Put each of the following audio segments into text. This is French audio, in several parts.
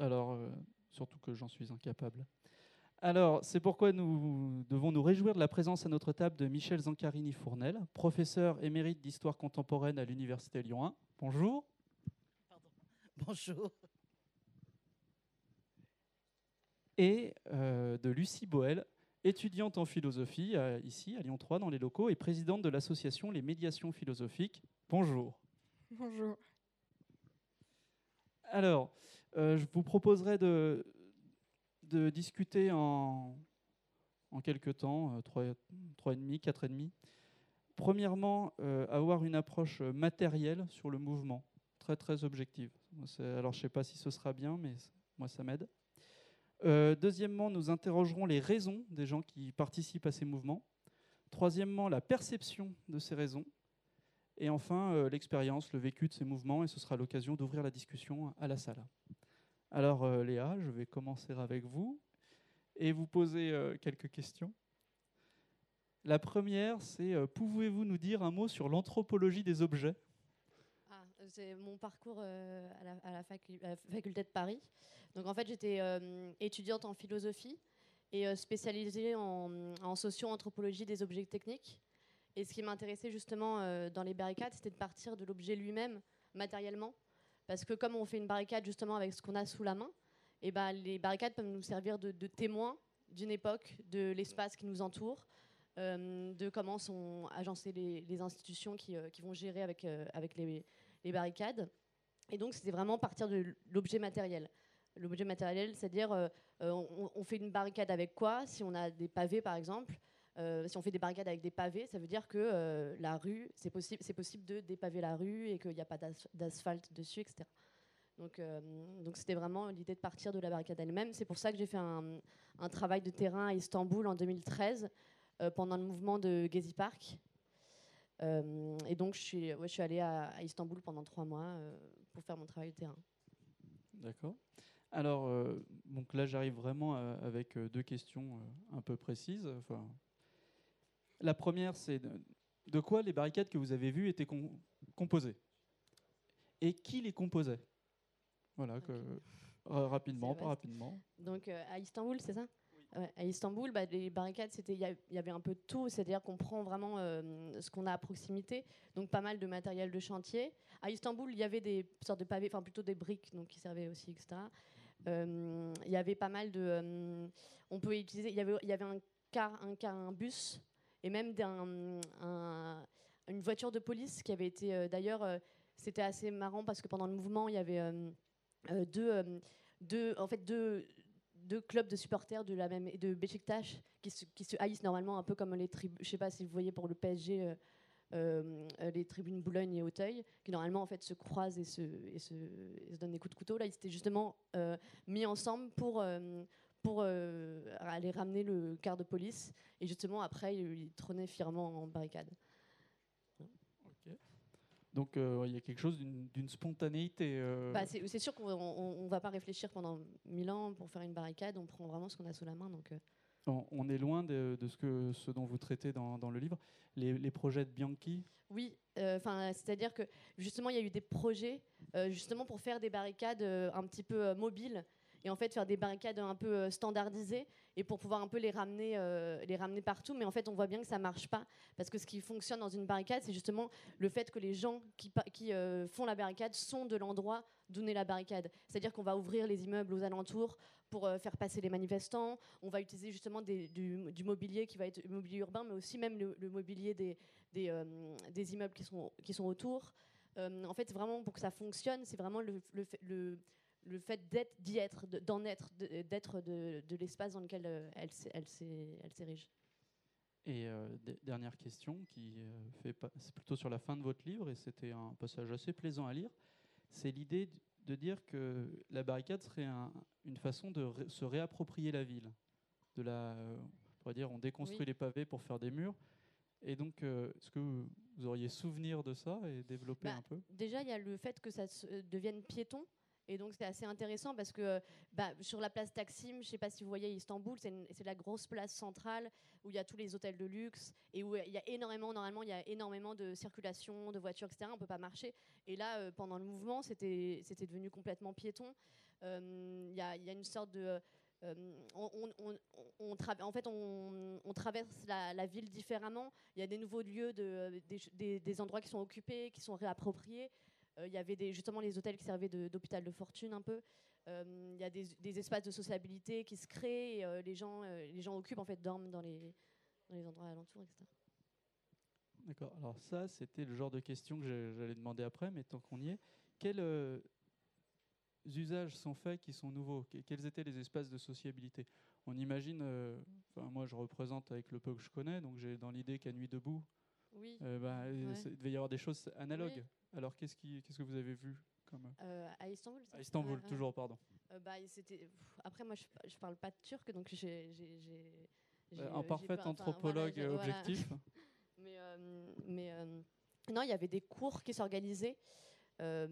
Alors, euh, surtout que j'en suis incapable. Alors, c'est pourquoi nous devons nous réjouir de la présence à notre table de Michel Zancarini-Fournel, professeur émérite d'histoire contemporaine à l'Université Lyon 1. Bonjour. Bonjour. Et euh, de Lucie Boel, étudiante en philosophie euh, ici à Lyon 3 dans les locaux et présidente de l'association Les Médiations Philosophiques. Bonjour. Bonjour. Alors, euh, je vous proposerai de, discuter en, en quelques temps, euh, trois, trois et demi, quatre et demi. Premièrement, euh, avoir une approche matérielle sur le mouvement, très très objective. Alors, je ne sais pas si ce sera bien, mais moi, ça m'aide. Euh, deuxièmement, nous interrogerons les raisons des gens qui participent à ces mouvements. Troisièmement, la perception de ces raisons. Et enfin, euh, l'expérience, le vécu de ces mouvements, et ce sera l'occasion d'ouvrir la discussion à la salle. Alors, euh, Léa, je vais commencer avec vous et vous poser euh, quelques questions. La première, c'est euh, pouvez-vous nous dire un mot sur l'anthropologie des objets? Ah, c'est mon parcours à, la, faculté de Paris. Donc en fait, j'étais étudiante en philosophie et spécialisée en, en socio-anthropologie des objets techniques. Et ce qui m'intéressait justement dans les barricades, c'était de partir de l'objet lui-même matériellement. Parce que comme on fait une barricade justement avec ce qu'on a sous la main, et ben, les barricades peuvent nous servir de, de témoins d'une époque, de l'espace qui nous entoure, euh, de comment sont agencées les, institutions qui, euh, qui vont gérer avec, euh, les, barricades. Et donc, c'était vraiment partir de l'objet matériel. L'objet matériel, c'est-à-dire, on fait une barricade avec quoi? Si on a des pavés, par exemple, euh, si on fait des barricades avec des pavés, ça veut dire que euh, la rue, c'est possible, c'est possible de dépaver la rue et qu'il n'y a pas d'as- d'asphalte dessus, etc. Donc, euh, donc c'était vraiment l'idée de partir de la barricade elle-même. C'est pour ça que j'ai fait un, travail de terrain à Istanbul en 2013 euh, pendant le mouvement de Gezi Park. Et donc, je suis, ouais, allée à, Istanbul pendant trois mois pour faire mon travail de terrain. D'accord. Alors, donc là, j'arrive vraiment avec deux questions un peu précises. La première, c'est de, quoi les barricades que vous avez vues étaient com- composées Et qui les composait? Voilà, que, ra- rapidement, pas rapidement. Donc, euh, à Istanbul, c'est ça? Ouais, À Istanbul, bah, les barricades, c'était, il y, avait un peu de tout, c'est-à-dire qu'on prend vraiment euh, ce qu'on a à proximité, donc pas mal de matériel de chantier. À Istanbul, il y avait des sortes de pavés, enfin plutôt des briques, donc qui servaient aussi, etc. Euh, il y avait pas mal de, euh, on peut utiliser, il y avait, il y avait un car, un car, un bus, et même d'un- un- une voiture de police qui avait été, euh, d'ailleurs, euh, c'était assez marrant parce que pendant le mouvement, il y avait euh, deux, deux, en fait, deux deux clubs de supporters de la même de qui se, haïssent normalement un peu comme les tribunes je sais pas si vous voyez pour le PSG les tribunes Boulogne et Auteuil qui normalement en fait se croisent et se, donnent des coups de couteau. Là ils étaient justement mis ensemble pour pour euh, aller ramener le quart de police et justement après ils trônaient fièrement en barricade. Donc, euh, il y a quelque chose d'une spontanéité. euh, Bah, c'est sûr qu'on on, on va pas réfléchir pendant mille ans pour faire une barricade on prend vraiment ce qu'on a sous la main donc on, on est loin de, de ce, que, ce dont vous traitez dans, dans le livre. Les, les projets de Bianchi, Oui, enfin, c'est-à-dire que justement, il y a eu des projets justement pour faire des barricades un petit peu mobiles et en fait faire des barricades un peu euh, standardisées et pour pouvoir un peu les ramener, euh, les ramener partout. Mais en fait, on voit bien que ça marche pas parce que ce qui fonctionne dans une barricade, c'est justement le fait que les gens qui, euh, font la barricade sont de l'endroit d'où naît la barricade. C'est-à-dire qu'on va ouvrir les immeubles aux alentours pour faire passer les manifestants. On va utiliser justement du, mobilier qui va être mobilier urbain, mais aussi même le, mobilier des, des, immeubles qui sont, qui sont autour. En fait, vraiment, pour que ça fonctionne, c'est vraiment le, le, le, le fait d'être, d'y être, de- d'en être, d'être de, de l'espace dans lequel euh, elle, s'é- elle, s'é- elle s'érige. Et euh, dernière question, qui euh, fait pas- c'est plutôt sur la fin de votre livre, et c'était un passage assez plaisant à lire. C'est l'idée de dire que la barricade serait un- une façon de ré- se réapproprier la ville. De la, euh, on pourrait dire, on déconstruit Oui. les pavés pour faire des murs. Et donc, euh, est-ce que vous, auriez souvenir de ça et développer Bah, un peu? Déjà, il y a le fait que ça devienne piéton. Et donc, c'est assez intéressant parce que euh, bah, sur la place Taksim, je ne sais pas si vous voyez Istanbul, c'est la grosse place centrale où il y a tous les hôtels de luxe et où il y a énormément, normalement, il y a énormément de circulation, de voitures, etc. On ne peut pas marcher. Et là, euh, pendant le mouvement, c'était c'était devenu complètement piéton. Il y, a une sorte de on, en fait, on, traverse la, ville différemment. Il y a des nouveaux lieux, de, des, endroits qui sont occupés, qui sont réappropriés. Il y avait justement les hôtels qui servaient d'hôpital de, fortune un peu. il y a des, espaces de sociabilité qui se créent. Et, les, gens, les gens occupent, en fait, dorment dans les, dans les endroits alentours, etc. D'accord. Alors ça, c'était le genre de question que j'allais demander après, mais tant qu'on y est, quels euh, usages sont faits qui sont nouveaux? Quels étaient les espaces de sociabilité? On imagine, euh, moi je représente avec le peu que je connais, donc j'ai dans l'idée qu'à Nuit debout, oui. Euh, bah, il devait y avoir des choses analogues. Alors qu'est-ce, qui, qu'est-ce que vous avez vu comme... À Istanbul À Istanbul, toujours, pardon. Bah, c'était... Après, moi je, je parle pas de turc, donc j'ai... un parfait anthropologue objectif. Mais, euh, mais euh, non, il y avait des cours qui s'organisaient. Euh,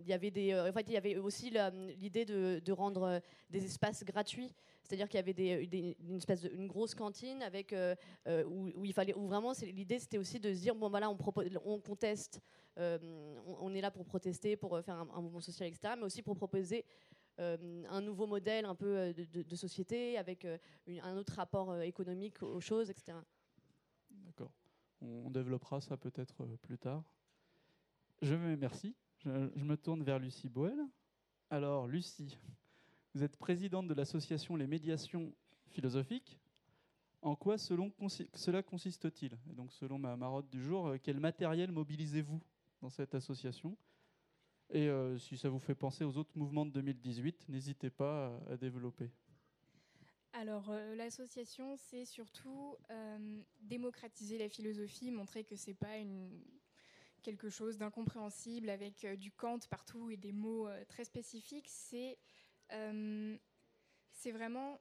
il y avait des, en fait, il y avait aussi l'idée de, rendre des espaces gratuits, c'est-à-dire qu'il y avait une espèce une grosse cantine avec où, il fallait, où vraiment, l'idée c'était aussi de se dire bon voilà, on, propose, on conteste, on, est là pour protester, pour faire un, mouvement social, etc., mais aussi pour proposer un nouveau modèle un peu de, société avec un autre rapport économique aux choses, etc. D'accord. On, développera ça peut-être euh, plus tard. Je me merci. Je, me tourne vers Lucie Boel. Alors, Lucie, vous êtes présidente de l'association Les Médiations Philosophiques. En quoi selon, cela consiste-t-il? Et donc, selon ma marotte du jour, euh, quel matériel mobilisez-vous dans cette association? Et euh, si ça vous fait penser aux autres mouvements de 2018, n'hésitez pas à développer. Alors, euh, l'association, c'est surtout euh, démocratiser la philosophie, montrer que c'est pas une, quelque chose d'incompréhensible avec euh, du Kant partout et des mots très spécifiques. C'est c'est vraiment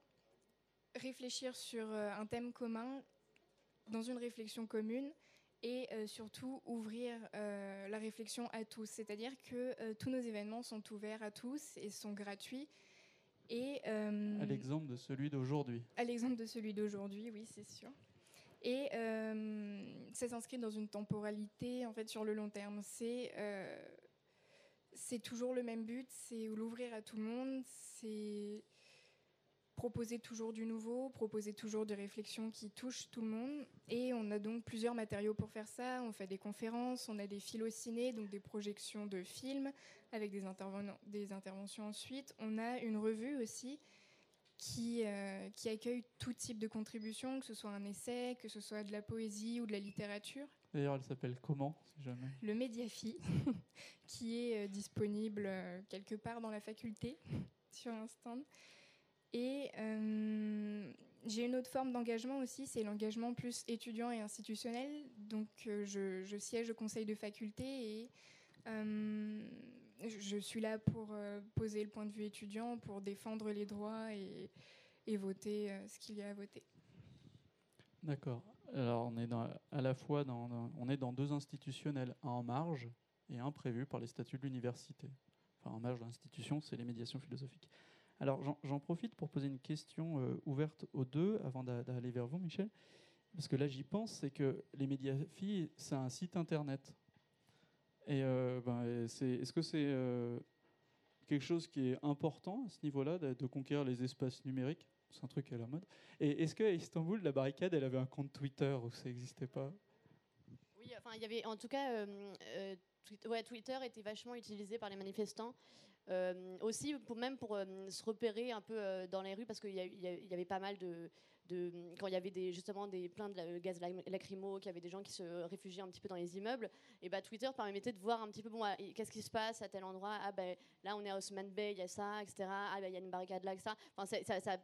réfléchir sur un thème commun dans une réflexion commune et surtout ouvrir la réflexion à tous. C'est-à-dire que tous nos événements sont ouverts à tous et sont gratuits. Et, euh, à l'exemple de celui d'aujourd'hui. À l'exemple de celui d'aujourd'hui, oui, c'est sûr. Et euh, ça s'inscrit dans une temporalité, en fait, sur le long terme. C'est euh, c'est toujours le même but, c'est l'ouvrir à tout le monde, c'est proposer toujours du nouveau, proposer toujours des réflexions qui touchent tout le monde. Et on a donc plusieurs matériaux pour faire ça. On fait des conférences, on a des philociné, donc des projections de films avec des, des interventions ensuite. On a une revue aussi qui, euh, qui accueille tout type de contributions, que ce soit un essai, que ce soit de la poésie ou de la littérature. D'ailleurs, elle s'appelle comment, si jamais Le Mediafi, qui est euh, disponible euh, quelque part dans la faculté sur un stand. Et euh, j'ai une autre forme d'engagement aussi, c'est l'engagement plus étudiant et institutionnel. Donc euh, je, siège au conseil de faculté et je suis là pour poser le point de vue étudiant, pour défendre les droits et, voter ce qu'il y a à voter. D'accord. Alors on est dans, à la fois dans, on est dans deux institutionnels, un en marge et un prévu par les statuts de l'université. Enfin en marge de l'institution, c'est les médiations philosophiques. Alors j'en profite pour poser une question euh, ouverte aux deux avant d'aller vers vous, Michel. Parce que là, j'y pense, c'est que les Médiafilles, c'est un site internet. Euh, ben, est-ce que c'est euh, quelque chose qui est important à ce niveau-là, de, conquérir les espaces numériques? C'est un truc à la mode. Et est-ce qu'à Istanbul, la barricade, elle avait un compte Twitter ou ça n'existait pas? Oui, enfin, il y avait en tout cas. Twitter était vachement utilisé par les manifestants. Euh, aussi, même pour euh, se repérer un peu euh, dans les rues, parce qu'il y, avait pas mal de, quand il y avait des, justement des plein de gaz lacrymo, qu'il y avait des gens qui se réfugiaient un petit peu dans les immeubles, et bah, Twitter permettait de voir un petit peu bon, ah, qu'est-ce qui se passe à tel endroit? Ah ben là on est à Osman Bay, il y a ça, etc. Ah ben il y a une barricade là, ça. Enfin,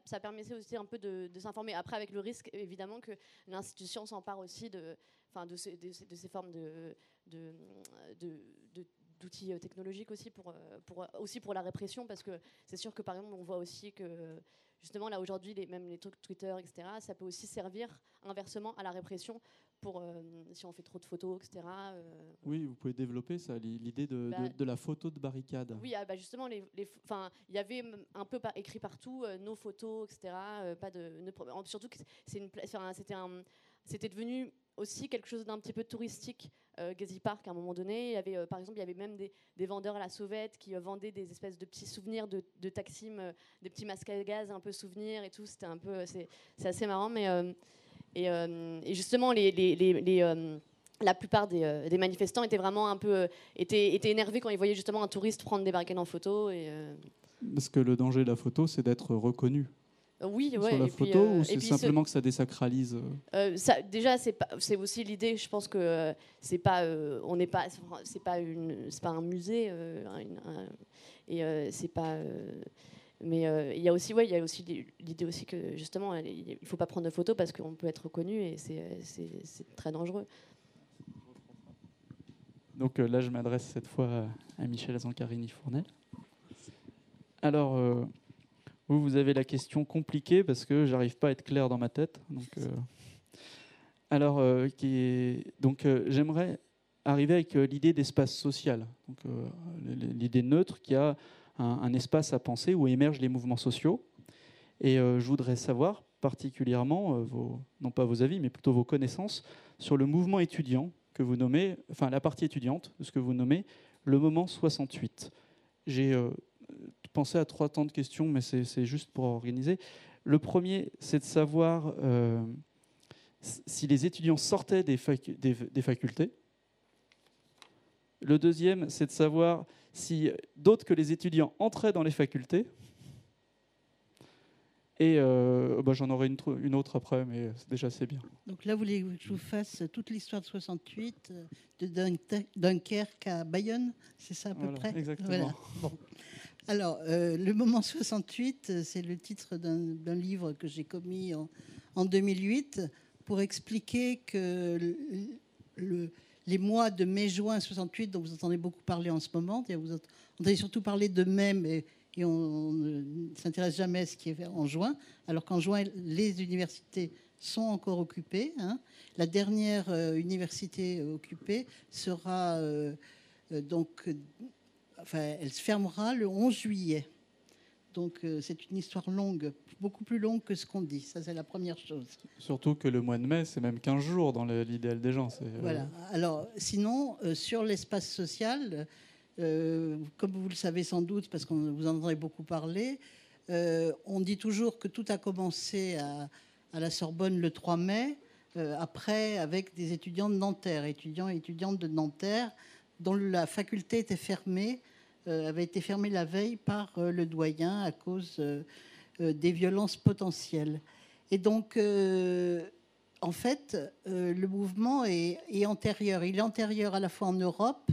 ça, permettait aussi un peu de, s'informer. Après avec le risque évidemment que l'institution s'empare aussi de, enfin de, ces, formes de d'outils euh, technologiques aussi pour, euh, pour, aussi pour la répression, parce que c'est sûr que par exemple, on voit aussi que justement là aujourd'hui, les, même les trucs Twitter, etc., ça peut aussi servir inversement à la répression pour euh, si on fait trop de photos, etc. Oui, vous pouvez développer ça, l'idée de, bah, de, la photo de barricade. Oui, ah, bah justement, les, il y avait un peu écrit partout nos photos, etc. pas de, surtout que c'est une, c'était un, c'était devenu aussi quelque chose d'un petit peu touristique. Euh, Park, à un moment donné, il y avait, euh, par exemple, il y avait même des, vendeurs à la sauvette qui euh, vendaient des espèces de petits souvenirs de, de Taksim, euh, des petits masques à gaz un peu souvenirs et tout. C'était un peu, c'est assez marrant, mais et, justement, la plupart des, manifestants étaient vraiment un peu étaient, étaient énervés quand ils voyaient justement un touriste prendre des barricades en photo. Parce que le danger de la photo, c'est d'être reconnu oui, ouais, sur la et puis, photo, euh, ou c'est ce- simplement que ça désacralise euh, Euh, ça, déjà, c'est pas- c'est aussi l'idée. Je pense que euh, c'est pas, on n'est pas, c'est pas une, c'est pas un musée, un- et c'est pas. mais il y a aussi, ouais, il y a aussi l'idée aussi que justement, il faut pas prendre de photos parce qu'on peut être reconnu et c'est, c'est, très dangereux. Donc là, je m'adresse cette fois à Michel Zancarini-Fournel. Alors, vous, vous avez la question compliquée parce que j'arrive pas à être clair dans ma tête. Donc, euh, alors, euh, qui est- donc euh, j'aimerais arriver avec l'idée d'espace social. Donc, l'idée neutre qui a un, espace à penser où émergent les mouvements sociaux. Et je voudrais savoir particulièrement non pas vos avis, mais plutôt vos connaissances sur le mouvement étudiant que vous nommez, enfin la partie étudiante de ce que vous nommez le moment 68. J'ai pensé à trois temps de questions, mais c'est juste pour organiser. Le premier, c'est de savoir euh, si les étudiants sortaient des, facu- des- des facultés. Le deuxième, c'est de savoir si d'autres que les étudiants entraient dans les facultés. Et euh, bah, j'en aurai une, tr- une autre après, mais déjà c'est bien. Donc là, vous voulez que je vous fasse toute l'histoire de 68, euh, de Dun- Dunkerque à Bayonne, c'est ça à peu Voilà, près? exactement. Bon. Alors, euh, le moment 68, euh, c'est le titre d'un livre que j'ai commis en, en 2008 pour expliquer que le- le- les mois de mai-juin 68, dont vous entendez beaucoup parler en ce moment, vous entendez surtout parler de mai, mais et on ne s'intéresse jamais à ce qui est en juin, alors qu'en juin, les universités sont encore occupées. hein. La dernière euh, université occupée sera donc, enfin, elle se fermera le 11 juillet. Donc euh, c'est une histoire longue, beaucoup plus longue que ce qu'on dit. Ça, c'est la première chose. Surtout que le mois de mai, c'est même 15 jours dans l'idéal des gens. euh, Voilà. Alors, sinon, euh, sur l'espace social, comme vous le savez sans doute, parce qu'on vous en entendez beaucoup parler, on dit toujours que tout a commencé à, à la Sorbonne le 3 mai, après avec des étudiants de Nanterre, étudiants et étudiantes de Nanterre, dont la faculté était fermée, avait été fermée la veille par euh, le doyen à cause euh, euh, des violences potentielles. Et donc, euh, en fait, euh, le mouvement est, antérieur. Il est antérieur à la fois en Europe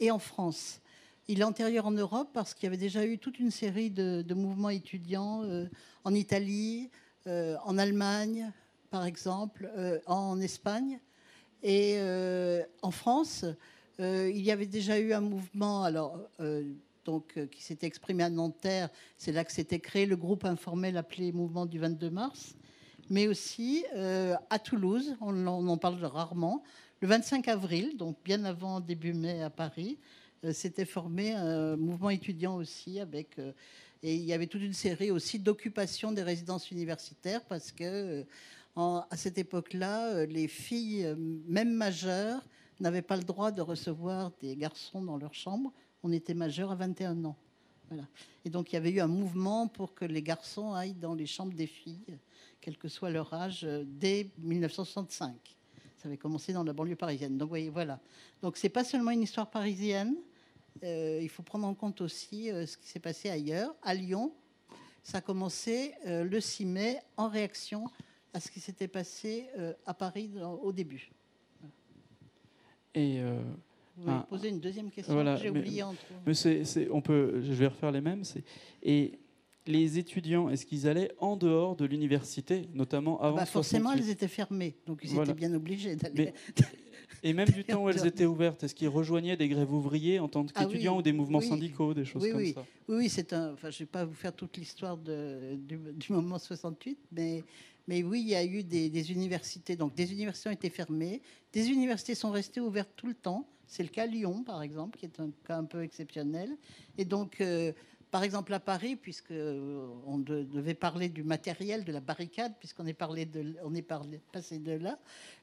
et en France. Il est antérieur en Europe parce qu'il y avait déjà eu toute une série de, mouvements étudiants euh, en Italie, euh, en Allemagne, par exemple, euh, en Espagne. Et euh, en France, euh, il y avait déjà eu un mouvement alors, euh, donc, euh, qui s'était exprimé à Nanterre. C'est là que s'était créé le groupe informel appelé Mouvement du 22 mars mais aussi à Toulouse, on, en- parle rarement. Le 25 avril, donc bien avant début mai à Paris, s'était formé un mouvement étudiant aussi avec et il y avait toute une série aussi d'occupation des résidences universitaires parce que à cette époque-là, les filles, même majeures, n'avaient pas le droit de recevoir des garçons dans leur chambre. On était majeur à 21 ans. Voilà. Et donc il y avait eu un mouvement pour que les garçons aillent dans les chambres des filles quel que soit leur âge, euh, dès 1965. Ça avait commencé dans la banlieue parisienne. Donc, voyez, voilà. Donc, c'est pas seulement une histoire parisienne. Euh, il faut prendre en compte aussi euh, ce qui s'est passé ailleurs. À Lyon, ça a commencé le 6 mai en réaction à ce qui s'était passé à Paris au début. Et euh, Vous Ah, poser une deuxième question voilà, que j'ai oubliée mais c'est, on peut, je vais refaire les mêmes. et les étudiants, est-ce qu'ils allaient en dehors de l'université, notamment avant Bah, forcément, 68? elles étaient fermées, donc ils Voilà. étaient bien obligés d'aller. Et même du temps où elles étaient ouvertes, est-ce qu'ils rejoignaient des grèves ouvriers en tant Ah oui, qu'étudiants ou des mouvements oui. syndicaux, des choses Oui, comme oui. ça? Oui, oui, c'est un. Enfin, je ne vais pas vous faire toute l'histoire du, du moment 68, mais, mais oui, il y a eu des, universités. Donc, des universités ont été fermées. Des universités sont restées ouvertes tout le temps. C'est le cas à Lyon, par exemple, qui est un cas un peu exceptionnel. Et donc, euh, par exemple à Paris, puisque on devait parler du matériel de la barricade, puisqu'on est de, passé de là.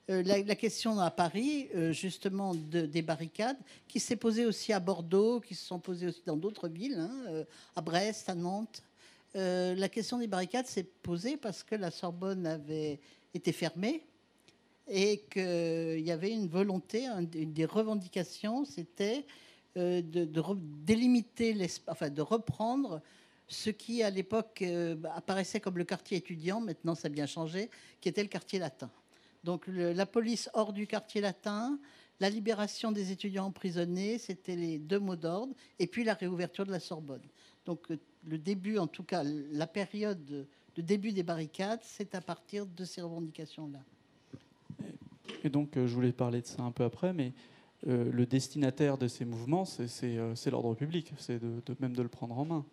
la, question à Paris, justement, des barricades, qui s'est posée aussi à Bordeaux, qui se sont posées aussi dans d'autres villes, hein, à Brest, à Nantes. La question des barricades s'est posée parce que la Sorbonne avait été fermée et qu'il y avait une volonté, une des revendications, c'était euh, de, délimiter, enfin de reprendre ce qui à l'époque euh, apparaissait comme le quartier étudiant, maintenant ça a bien changé, qui était le quartier latin. Donc la police hors du quartier latin, la libération des étudiants emprisonnés, c'était les deux mots d'ordre, et puis la réouverture de la Sorbonne. Donc euh, le début, en tout cas la période de début des barricades, c'est à partir de ces revendications-là. Et donc, euh, je voulais parler de ça un peu après, mais euh, le destinataire de ces mouvements, c'est euh, l'ordre public, c'est de, même de le prendre en main.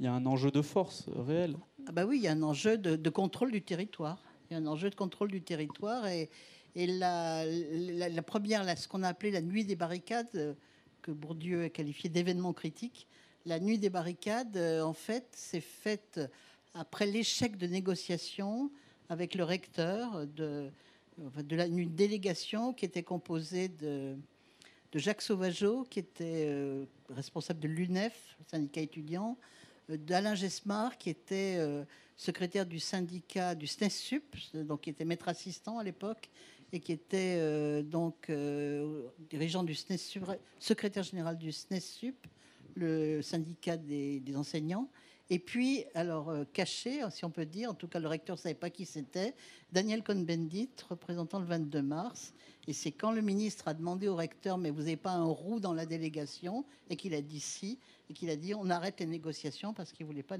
Il y a un enjeu de force réel. Ah bah oui, il y a un enjeu de, contrôle du territoire. Il y a un enjeu de contrôle du territoire. Et, et la, la, première, ce qu'on a appelé la nuit des barricades, que Bourdieu a qualifié d'événement critique, la nuit des barricades, en fait, s'est faite après l'échec de négociations avec le recteur de, délégation qui était composée de, Jacques Sauvageau, qui était euh, responsable de l'UNEF, syndicat étudiant, euh, d'Alain Gesmar, qui était euh, secrétaire du syndicat du SNESUP, donc qui était maître assistant à l'époque, et qui était donc dirigeant du SNESUP, secrétaire général du SNESUP, le syndicat des, enseignants. Et puis, alors, euh, caché, si on peut dire, en tout cas, le recteur ne savait pas qui c'était, Daniel Cohn-Bendit, représentant le 22 mars. Et c'est quand le ministre a demandé au recteur, mais vous n'avez pas un roux dans la délégation, et qu'il a dit si, et qu'il a dit on arrête les négociations parce qu'il ne voulait pas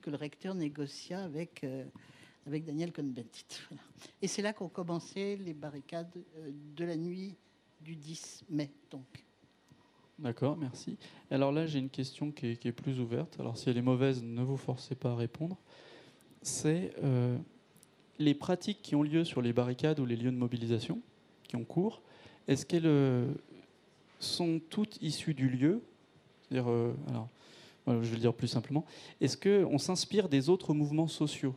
que le recteur négociât avec, euh, avec Daniel Cohn-Bendit. Et c'est là qu'ont commencé les barricades euh, de la nuit du 10 mai, donc. D'accord, merci. Alors là, j'ai une question qui est, plus ouverte. Alors si elle est mauvaise, ne vous forcez pas à répondre. C'est euh, les pratiques qui ont lieu sur les barricades ou les lieux de mobilisation qui ont cours. Est-ce qu'elles euh, sont toutes issues du lieu? C'est-à-dire, euh, alors, je vais le dire plus simplement. Est-ce qu'on s'inspire des autres mouvements sociaux?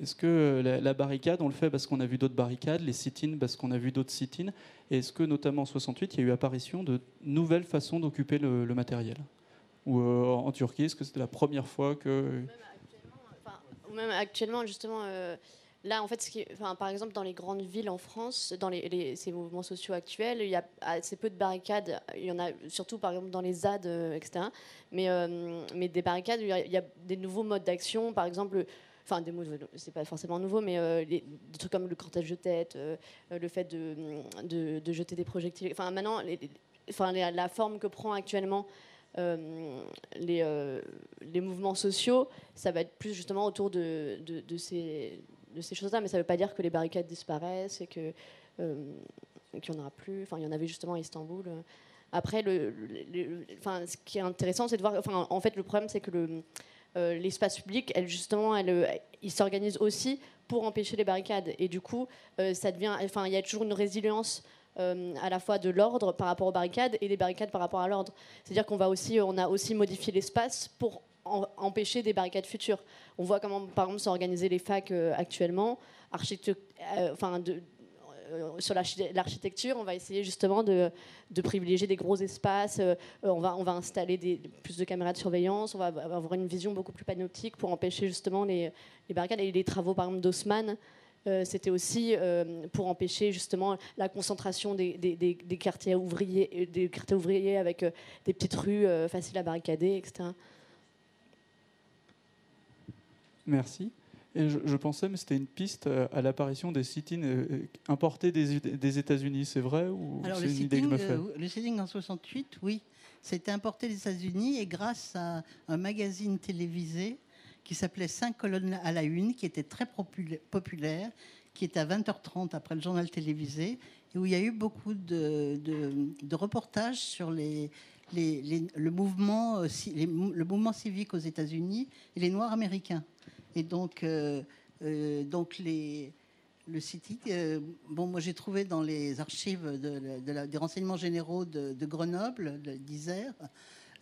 Est-ce que la, barricade, on le fait parce qu'on a vu d'autres barricades, les sit-ins parce qu'on a vu d'autres sit-ins? Et est-ce que, notamment en 68, il y a eu apparition de nouvelles façons d'occuper le, matériel? Ou euh, en Turquie, est-ce que c'était la première fois que. Ou même actuellement, justement. Euh, là, en fait, enfin, par exemple, dans les grandes villes en France, dans ces mouvements sociaux actuels, il y a assez peu de barricades. Il y en a surtout, par exemple, dans les ZAD, euh, etc. Mais, mais des barricades, il il y a des nouveaux modes d'action. Par exemple, enfin des mots, c'est pas forcément nouveau, mais euh, des trucs comme le cortège de tête, euh, le fait de, de, jeter des projectiles. Enfin, maintenant, enfin, la forme que prend actuellement euh, les, les, mouvements sociaux, ça va être plus justement autour de, de ces, de ces choses-là, mais ça ne veut pas dire que les barricades disparaissent et que qu'il n'y en aura plus. Enfin, il y en avait justement à Istanbul. Après, le, enfin, ce qui est intéressant, c'est de voir. Enfin, en fait, le problème, c'est que le, euh, l'espace public, elle, justement, elle, euh, il s'organise aussi pour empêcher les barricades. Et du coup, euh, ça devient, enfin, il y a toujours une résilience à la fois de l'ordre par rapport aux barricades et des barricades par rapport à l'ordre. C'est-à-dire qu'on va aussi, on a aussi modifié l'espace pour empêcher des barricades futures. On voit comment, par exemple, s'organiser les facs actuellement. enfin, de, sur l'architecture, on va essayer justement de, privilégier des gros espaces. Euh, on, va, on va installer plus de caméras de surveillance. On va avoir une vision beaucoup plus panoptique pour empêcher justement les, barricades. Et les travaux, par exemple, d'Haussmann, euh, c'était aussi pour empêcher justement la concentration des, quartiers ouvriers, des quartiers ouvriers avec des petites rues faciles à barricader, etc. Merci. Et je, pensais, mais c'était une piste euh, à l'apparition des sit-ins euh, importés des, des États-Unis. C'est vrai ou c'est une idée que je me fais euh, Le sit-in en 68, oui. C'était importé des États-Unis et grâce à un magazine télévisé qui s'appelait 5 colonnes à la une, qui était très populaire, qui était à 20h30 après le journal télévisé, et où il y a eu beaucoup de, de, reportages sur les, les, le, mouvement, le mouvement civique aux États-Unis et les Noirs américains. Et donc, euh, euh, donc le City, euh, bon, moi j'ai trouvé dans les archives de, des renseignements généraux de, Grenoble, d'Isère,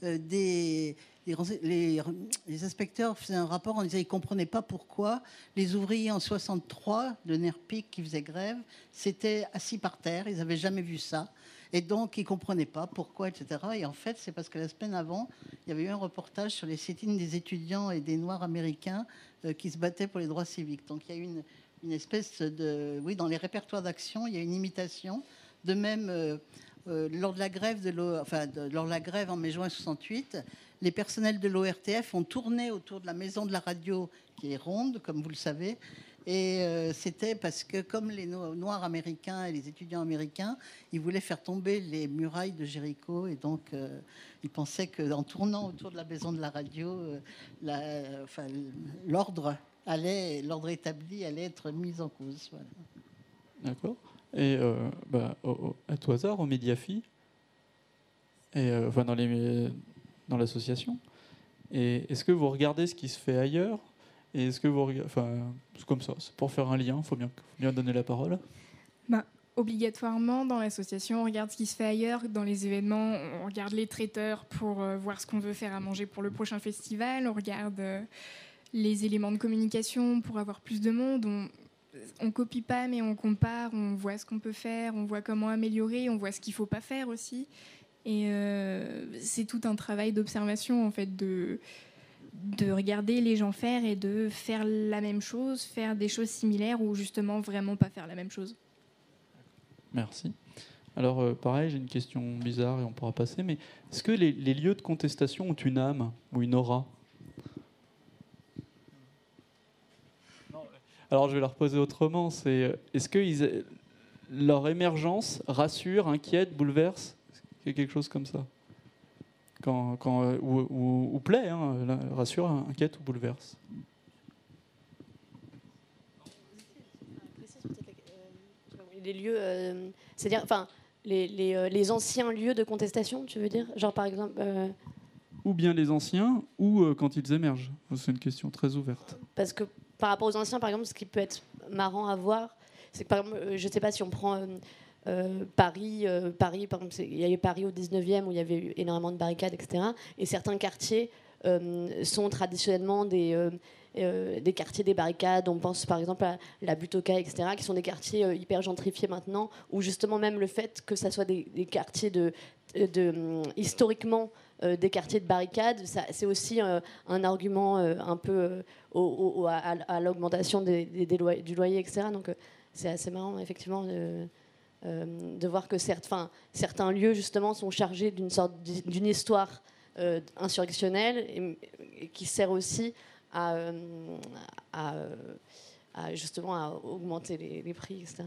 des, les, les, inspecteurs faisaient un rapport en disant qu'ils ne comprenaient pas pourquoi les ouvriers en 63 de Nerpic qui faisaient grève s'étaient assis par terre. Ils n'avaient jamais vu ça. Et donc, ils ne comprenaient pas pourquoi, etc. Et en fait, c'est parce que la semaine avant, il y avait eu un reportage sur les sit des étudiants et des Noirs américains euh, qui se battaient pour les droits civiques. Donc, il y a eu une, une espèce de... Oui, dans les répertoires d'action, il y a une imitation. De même, euh, euh, lors de la grève lors de la grève en mai-juin 68, les personnels de l'ORTF ont tourné autour de la maison de la radio, qui est ronde, comme vous le savez. Et euh, c'était parce que, comme les Noirs américains et les étudiants américains, ils voulaient faire tomber les murailles de Jéricho. Et donc, euh, ils pensaient qu'en tournant autour de la maison de la radio, euh, l'ordre allait, l'ordre établi allait être mis en cause. D'accord. Et bah, à tout hasard, au Mediafi, et enfin dans l'association. Est-ce que vous regardez ce qui se fait ailleurs Et est-ce que vous enfin, comme ça, c'est pour faire un lien, il faut bien, bien donner la parole. Bah, obligatoirement, dans l'association, on regarde ce qui se fait ailleurs. Dans les événements, on regarde les traiteurs pour euh, voir ce qu'on veut faire à manger pour le prochain festival. On regarde euh, les éléments de communication pour avoir plus de monde. On, on copie pas, mais on compare, on voit ce qu'on peut faire, on voit comment améliorer, on voit ce qu'il faut pas faire aussi. Et euh, c'est tout un travail d'observation, en fait, de, de regarder les gens faire et de faire la même chose, faire des choses similaires ou justement vraiment pas faire la même chose. Merci. Alors, euh, pareil, j'ai une question bizarre et on pourra passer, mais est-ce que les, lieux de contestation ont une âme ou une aura? Alors, je vais la reposer autrement. C'est est-ce que leur émergence rassure, inquiète, bouleverse? Quelque chose comme ça? Quand, quand euh, ou, plaît, hein, rassure, inquiète ou bouleverse. Les lieux, euh, c'est-à-dire, enfin, les, les, euh, les, anciens lieux de contestation, tu veux dire? Genre par exemple. Ou bien les anciens, ou quand ils émergent. C'est une question très ouverte. Parce que par rapport aux anciens, par exemple, ce qui peut être marrant à voir, c'est que par exemple, je ne sais pas si on prend euh, Paris, euh, Paris, par exemple, il y a eu Paris au 19e où il y avait énormément de barricades, etc. Et certains quartiers euh, sont traditionnellement des, des quartiers des barricades. On pense par exemple à la Butoka, etc., qui sont des quartiers hyper gentrifiés maintenant, où justement même le fait que ça soit des, quartiers de, de historiquement des quartiers de barricades, c'est aussi un argument un peu à, l'augmentation des, du loyer, etc. Donc c'est assez marrant, effectivement. Euh, de voir que certains, lieux justement sont chargés d'une histoire euh, insurrectionnelle qui sert aussi à, euh, à, justement à augmenter les, prix, etc.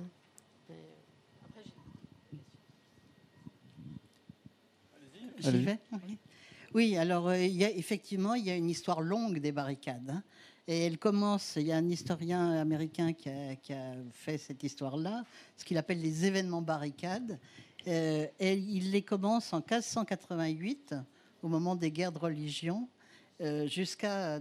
Oui, alors effectivement, il y a une histoire longue des barricades. Hein. Et elle commence, il y a un historien américain qui a, fait cette histoire-là, ce qu'il appelle les événements barricades. Euh, et il les commence en 1588, au moment des guerres de religion, euh, jusqu'à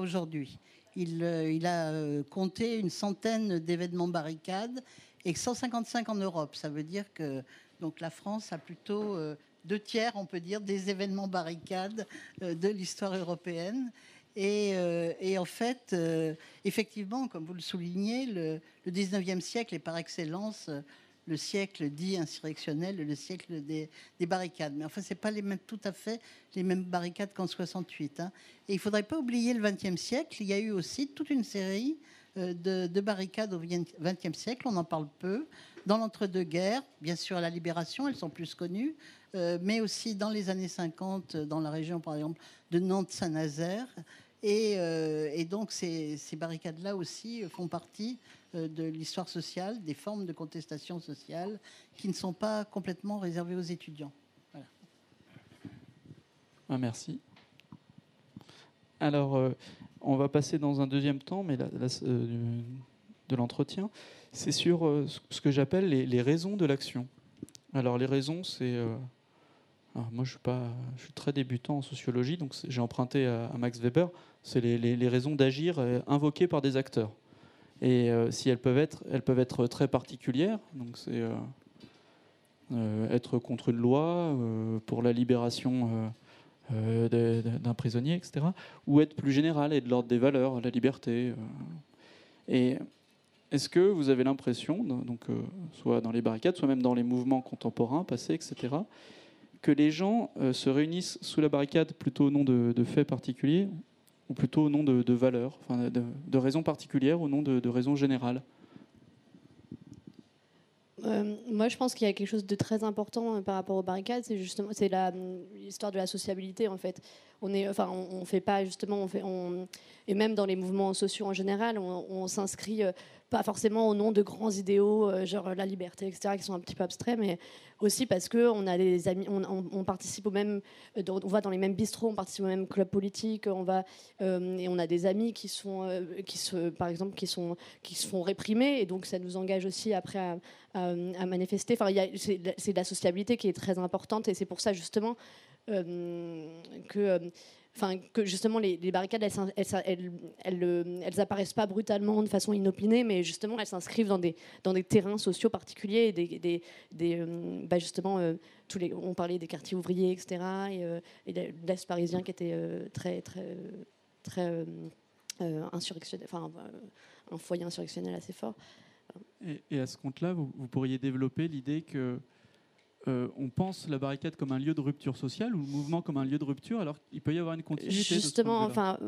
aujourd'hui. Il, euh, il, a compté une centaine d'événements barricades et 155 en Europe. Ça veut dire que donc la France a plutôt deux tiers, on peut dire, des événements barricades de l'histoire européenne. Euh, et, en fait, euh, effectivement, comme vous le soulignez, le, 19e siècle est par excellence euh, le siècle dit insurrectionnel, le siècle des, barricades. Mais enfin, ce pas les mêmes, tout à fait les mêmes barricades qu'en 68. Hein. Et il ne faudrait pas oublier le 20e siècle. Il y a eu aussi toute une série de, de barricades au 20e siècle. On en parle peu. Dans l'entre-deux-guerres, bien sûr, à la Libération, elles sont plus connues. Euh, mais aussi dans les années 50, dans la région, par exemple, de Nantes-Saint-Nazaire. Et, euh, donc, ces, barricades-là aussi font partie euh, de l'histoire sociale, des formes de contestation sociale qui ne sont pas complètement réservées aux étudiants. Ah, merci. Alors, on va passer dans un deuxième temps, mais de l'entretien, c'est sur ce que j'appelle les, raisons de l'action. Alors, les raisons, c'est moi, je suis, pas, je suis très débutant en sociologie, donc j'ai emprunté à, Max Weber. C'est les, raisons d'agir euh, invoquées par des acteurs. Et euh, si elles peuvent être, elles peuvent être très particulières. Donc c'est euh, être contre une loi, pour la libération d'un prisonnier, etc., ou être plus général et de l'ordre des valeurs, la liberté. et est-ce que vous avez l'impression, donc soit dans les barricades, soit même dans les mouvements contemporains, passés, etc., que les gens se réunissent sous la barricade plutôt au nom de, faits particuliers ou plutôt au nom de, valeurs, de, raisons particulières au nom de, raisons générales euh, moi, je pense qu'il y a quelque chose de très important euh, par rapport aux barricades, c'est justement c'est l'histoire de la sociabilité en fait. On est, on, fait pas justement, on on, et même dans les mouvements sociaux en général, on, s'inscrit euh, pas forcément au nom de grands idéaux, euh, genre la liberté, etc., qui sont un petit peu abstraits, mais aussi parce qu'on a des amis, on, participe au même, euh, on va dans les mêmes bistrots, on participe au même club politique, on va et on a des amis qui sont, qui se, par exemple, qui sont, qui se font réprimer, et donc ça nous engage aussi après à, à manifester. Enfin, c'est la sociabilité qui est très importante, et c'est pour ça justement que enfin que justement les, barricades elles, elles, apparaissent pas brutalement de façon inopinée mais justement elles s'inscrivent dans des dans des terrains sociaux particuliers des, des, des euh, bah, justement euh, on parlait des quartiers ouvriers etc et, euh, l'est parisien qui était très très très insurrectionnel enfin un foyer insurrectionnel assez fort. Et, à ce compte-là vous, vous pourriez développer l'idée que euh, on pense la barricade comme un lieu de rupture sociale ou le mouvement comme un lieu de rupture, alors qu'il peut y avoir une continuité. Justement, enfin,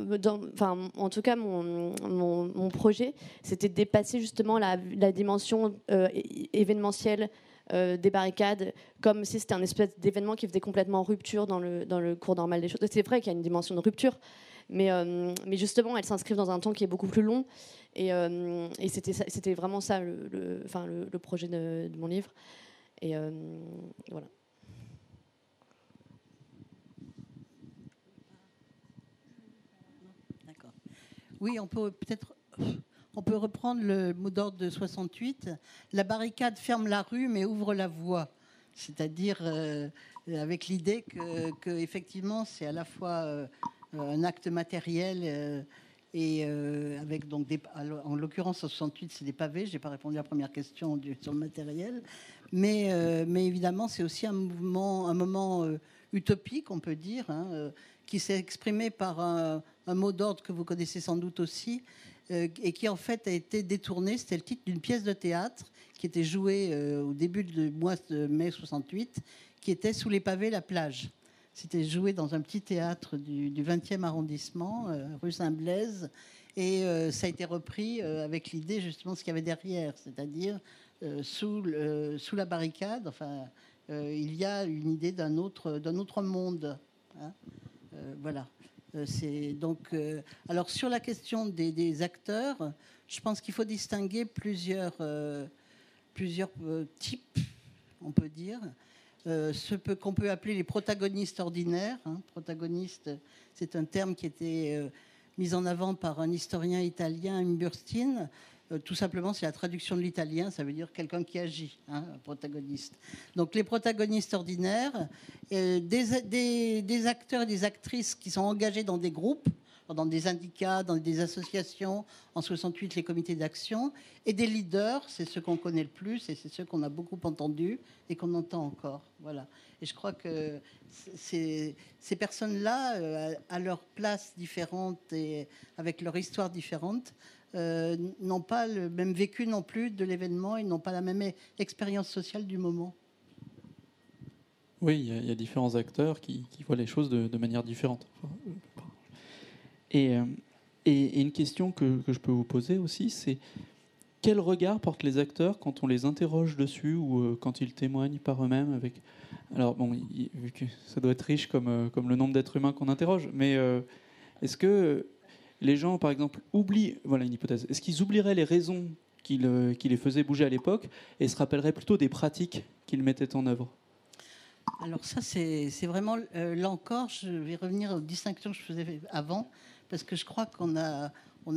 en tout cas, mon, projet, c'était de dépasser justement la, dimension euh, événementielle euh, des barricades, comme si c'était un espèce d'événement qui faisait complètement rupture dans le, dans le cours normal des choses. C'est vrai qu'il y a une dimension de rupture, mais, mais justement, elles s'inscrivent dans un temps qui est beaucoup plus long. Et, et c'était vraiment ça le, le, le projet de, de mon livre. Et euh, voilà. Oui, on peut peut-être. On peut reprendre le mot d'ordre de 68. La barricade ferme la rue mais ouvre la voie. C'est-à-dire euh, avec l'idée que, c'est à la fois euh, un acte matériel et avec donc des, en l'occurrence 68 c'est des pavés. J'ai pas répondu à la première question du, sur le matériel, mais, euh, mais évidemment, c'est aussi un, mouvement, un moment euh, utopique, on peut dire, hein, euh, qui s'est exprimé par un, mot d'ordre que vous connaissez sans doute aussi, et qui en fait a été détourné. C'était le titre d'une pièce de théâtre qui était jouée au début du mois de mai 68, qui était Sous les pavés, la plage. C'était joué dans un petit théâtre du, du 20e arrondissement, rue Saint-Blaise, et ça a été repris avec l'idée justement de ce qu'il y avait derrière, c'est-à-dire euh, sous, la barricade, enfin, euh, il y a une idée d'un autre, monde. Hein. Euh, voilà. C'est donc. alors sur la question des, acteurs, je pense qu'il faut distinguer plusieurs types, on peut dire. Ce qu'on peut appeler les protagonistes ordinaires. Hein. Protagoniste, c'est un terme qui était mis en avant par un historien italien, Imburstein, euh, tout simplement, c'est la traduction de l'italien, ça veut dire quelqu'un qui agit, hein, un protagoniste. Donc les protagonistes ordinaires, euh, des, acteurs et des actrices qui sont engagés dans des groupes, dans des syndicats, dans des associations, en 68 les comités d'action, et des leaders, c'est ceux qu'on connaît le plus et c'est ceux qu'on a beaucoup entendus et qu'on entend encore. Voilà. Et je crois que ces, personnes-là, euh, à leur place différente et avec leur histoire différente, euh, n'ont pas le même vécu non plus de l'événement, ils n'ont pas la même expérience sociale du moment. Oui, il y, a différents acteurs qui, voient les choses de, manière différente. Et, euh, et, une question que, je peux vous poser aussi, c'est quel regard portent les acteurs quand on les interroge dessus ou euh, quand ils témoignent par eux-mêmes. Alors, bon, vu que ça doit être riche comme, comme le nombre d'êtres humains qu'on interroge, mais est-ce que les gens, par exemple, oublient, voilà une hypothèse, est-ce qu'ils oublieraient les raisons qui, les faisaient bouger à l'époque et se rappelleraient plutôt des pratiques qu'ils mettaient en œuvre? Alors ça, c'est vraiment, euh, là encore, je vais revenir aux distinctions que je faisais avant, parce que je crois qu'on a,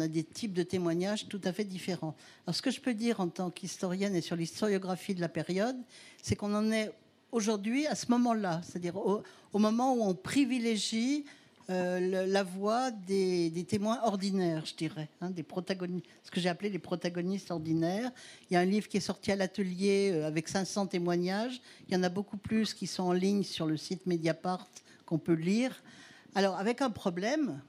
des types de témoignages tout à fait différents. Alors ce que je peux dire en tant qu'historienne et sur l'historiographie de la période, c'est qu'on en est aujourd'hui à ce moment-là, c'est-à-dire au, moment où on privilégie euh, la voix des, témoins ordinaires, je dirais, hein, des protagonistes, ce que j'ai appelé les protagonistes ordinaires. Il y a un livre qui est sorti à l'atelier euh, avec 500 témoignages. Il y en a beaucoup plus qui sont en ligne sur le site Mediapart qu'on peut lire. Alors, avec un problème,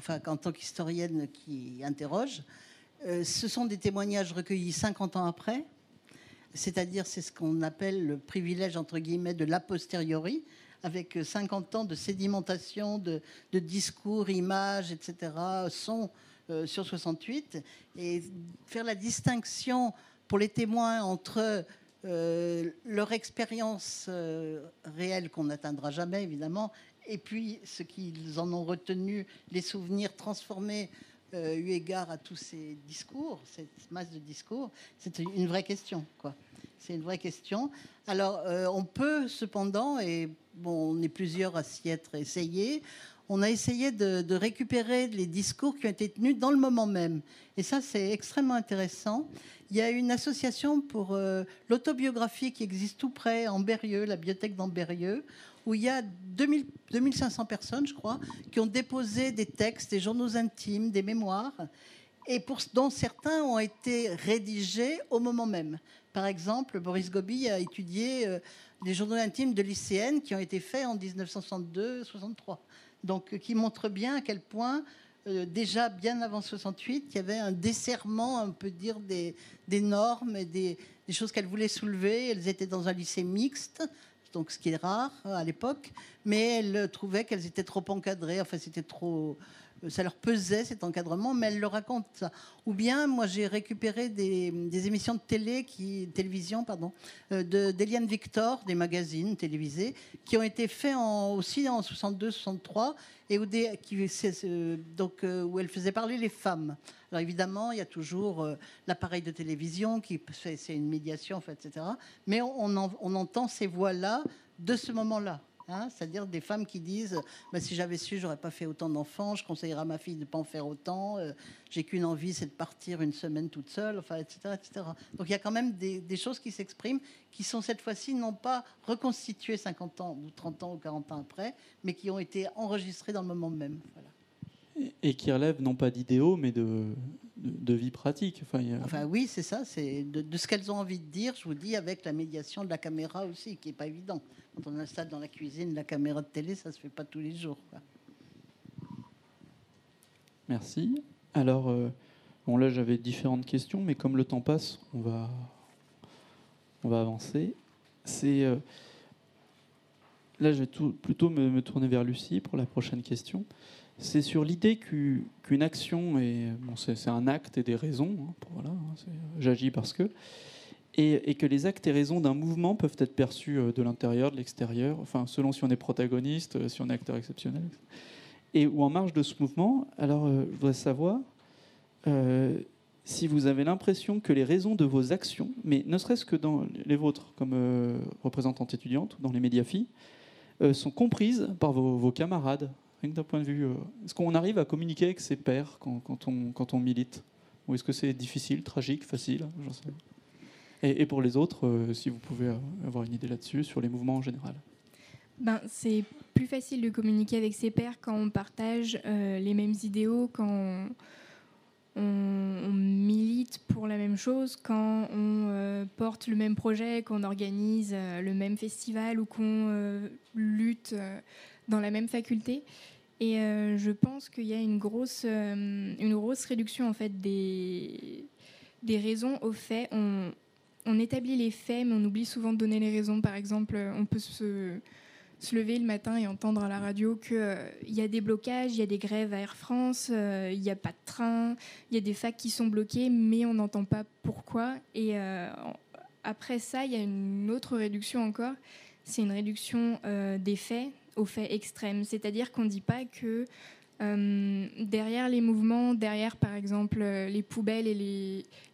enfin, en tant qu'historienne qui interroge, euh, ce sont des témoignages recueillis 50 ans après, c'est-à-dire c'est ce qu'on appelle le privilège, entre guillemets, de l'a posteriori, avec 50 ans de sédimentation de, discours, images, etc., sont euh, sur 68, et faire la distinction pour les témoins entre euh, leur expérience réelle qu'on n'atteindra jamais évidemment, et puis ce qu'ils en ont retenu, les souvenirs transformés euh, eu égard à tous ces discours, cette masse de discours, c'est une vraie question. quoi. C'est une vraie question. Alors, on peut cependant, et bon, on est plusieurs à s'y être essayés, on a essayé de, récupérer les discours qui ont été tenus dans le moment même. Et ça, c'est extrêmement intéressant. Il y a une association pour euh, l'autobiographie qui existe tout près, en Berrieux, la bibliothèque d'Amberieux, où il y a 2000, 2500 personnes, je crois, qui ont déposé des textes, des journaux intimes, des mémoires, et dont certains ont été rédigés au moment même. Par exemple, Boris Gobi a étudié euh, les journaux intimes de lycéennes qui ont été faits en 1962-63 donc qui montre bien à quel point euh, déjà bien avant 68, il y avait un desserrement, on peut dire, des, normes et des, choses qu'elle voulait soulever. Elles étaient dans un lycée mixte, donc ce qui est rare euh, à l'époque, mais elle trouvait qu'elles étaient trop encadrées. Enfin, c'était trop ça leur pesait cet encadrement, mais elle le raconte ça. Ou bien, moi, j'ai récupéré des, émissions de télévision, pardon, euh, d'Eliane Victor, des magazines télévisés, qui ont été faits aussi en 62-63 et où, des, qui, euh, euh, elle faisait parler les femmes. Alors évidemment, il y a toujours l'appareil de télévision qui c'est une médiation, etc. Mais on entend ces voix-là de ce moment-là. Hein, c'est-à-dire des femmes qui disent bah, si j'avais su, j'aurais pas fait autant d'enfants. Je conseillerais à ma fille de pas en faire autant. Euh, j'ai qu'une envie, c'est de partir une semaine toute seule, etc., etc. Donc il y a quand même des, choses qui s'expriment, qui sont cette fois-ci non pas reconstituées 50 ans ou 30 ans ou 40 ans après, mais qui ont été enregistrées dans le moment même. Et qui relèvent non pas d'idéaux, mais de, de, vie pratique. Enfin, enfin oui, c'est ça, c'est de, ce qu'elles ont envie de dire, je vous dis, avec la médiation de la caméra aussi, qui n'est pas évident. Quand on installe dans la cuisine la caméra de télé, ça ne se fait pas tous les jours. Merci. Alors, euh, bon là j'avais différentes questions, mais comme le temps passe, on va, on va avancer. C'est euh, là, je vais tout, plutôt me, me, tourner vers Lucie pour la prochaine question c'est sur l'idée qu'une action, est, bon, c'est, un acte et des raisons, hein, hein, j'agis parce que, et, que les actes et raisons d'un mouvement peuvent être perçus euh, de l'intérieur, de l'extérieur, enfin, selon si on est protagoniste, euh, si on est acteur exceptionnel, et ou en marge de ce mouvement. Alors, euh, je voudrais savoir si vous avez l'impression que les raisons de vos actions, mais ne serait-ce que dans les vôtres, comme représentante étudiante, ou dans les médias filles, sont comprises par vos camarades d'un point de vue. Euh, est-ce qu'on arrive à communiquer avec ses pairs quand, on, milite? Ou est-ce que c'est difficile, tragique, facile? Et, pour les autres, euh, si vous pouvez avoir une idée là-dessus, sur les mouvements en général. Ben, C'est plus facile de communiquer avec ses pairs quand on partage euh, les mêmes idéaux, quand on, milite pour la même chose, quand on porte le même projet, qu'on organise le même festival ou qu'on lutte dans la même faculté. Et euh, je pense qu'il y a une grosse, euh, une grosse réduction en fait des, des raisons aux faits. On, établit les faits, mais on oublie souvent de donner les raisons. Par exemple, on peut se, lever le matin et entendre à la radio qu'il euh, y a des blocages, il y a des grèves à Air France, il n'y a pas de train, il y a des facs qui sont bloqués, mais on n'entend pas pourquoi. Et après ça, il y a une autre réduction encore. C'est une réduction des faits, aux faits extrêmes. C'est-à-dire qu'on ne dit pas que euh, derrière les mouvements, derrière par exemple euh, les poubelles et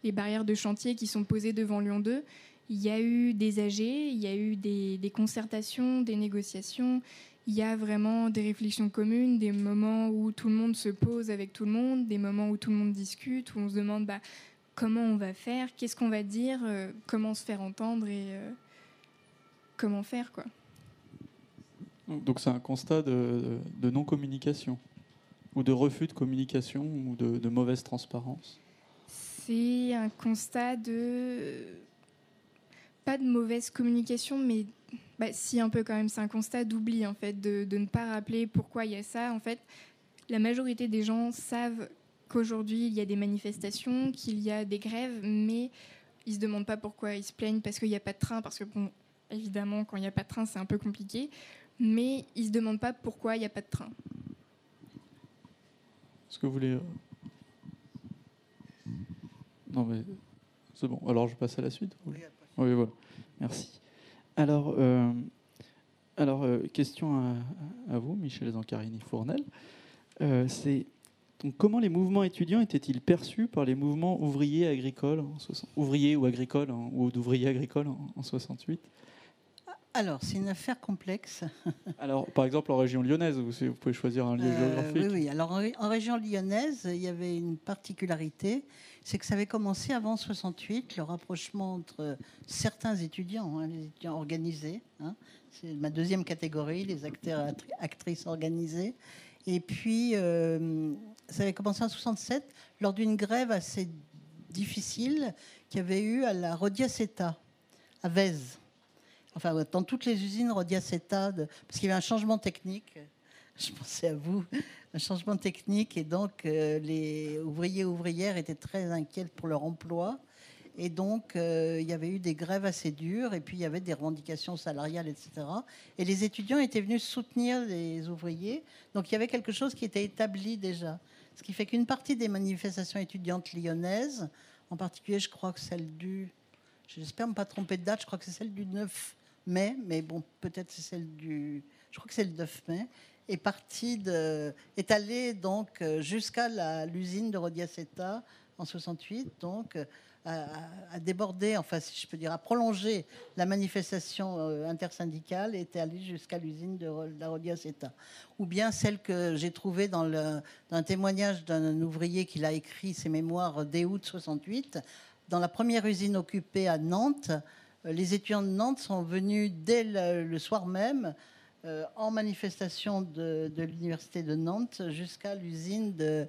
les, barrières de chantier qui sont posées devant Lyon 2, il y a eu des AG, il y a eu des, concertations, des négociations, il y a vraiment des réflexions communes, des moments où tout le monde se pose avec tout le monde, des moments où tout le monde discute, où on se demande bah, comment on va faire, qu'est-ce qu'on va dire, euh, comment se faire entendre et comment faire quoi. Donc c'est un constat de, non-communication ou de refus de communication ou de, mauvaise transparence C'est un constat de pas de mauvaise communication, mais bah, si un peu quand même, c'est un constat d'oubli en fait, de, ne pas rappeler pourquoi il y a ça. En fait, la majorité des gens savent qu'aujourd'hui il y a des manifestations, qu'il y a des grèves, mais ils se demandent pas pourquoi, ils se plaignent parce qu'il n'y a pas de train, parce que bon, évidemment, quand il n'y a pas de train, c'est un peu compliqué, mais ils se demandent pas pourquoi il n'y a pas de train. Est-ce que vous voulez. Euh, non, mais c'est bon. Alors, je passe à la suite Oui, voilà. Merci. Alors, euh, alors euh, question à, vous, Michel Zancarini-Fournel. c'est donc, comment les mouvements étudiants étaient-ils perçus par les mouvements ouvriers agricoles, en ouvriers ou agricoles, ou d'ouvriers agricoles en, en 68 alors, c'est une affaire complexe. Alors, par exemple, en région lyonnaise, vous, vous pouvez choisir un lieu euh, géographique. Oui, oui. Alors, en, région lyonnaise, il y avait une particularité, c'est que ça avait commencé avant 68, le rapprochement entre certains étudiants, hein, les étudiants organisés, hein. c'est ma deuxième catégorie, les acteurs actrices organisés. Et puis, euh, ça avait commencé en 67, lors d'une grève assez difficile qu'il y avait eu à la Rodiaceta, à Vèze enfin dans toutes les usines Rodiaceta, parce qu'il y avait un changement technique. Je pensais à vous, un changement technique, et donc euh, les ouvriers et ouvrières étaient très inquiets pour leur emploi. Et donc, euh, il y avait eu des grèves assez dures, et puis il y avait des revendications salariales, etc. Et les étudiants étaient venus soutenir les ouvriers. Donc, il y avait quelque chose qui était établi déjà. Ce qui fait qu'une partie des manifestations étudiantes lyonnaises, en particulier, je crois que celle du. J'espère ne pas tromper de date, je crois que c'est celle du 9 mai, mais bon, peut-être c'est celle du. Je crois que c'est le 9 mai, est partie de, est allée donc jusqu'à l'usine de Rodiaceta en 68, donc à, déborder, enfin si je peux dire, à prolonger la manifestation euh, intersyndicale et était allée jusqu'à l'usine de la Rodiaceta. Ou bien celle que j'ai trouvée dans, le, dans un témoignage d'un ouvrier qui a écrit ses mémoires dès août 68, dans la première usine occupée à Nantes. Euh, les étudiants de Nantes sont venus dès le, soir même euh, en manifestation de, l'université de Nantes jusqu'à l'usine de,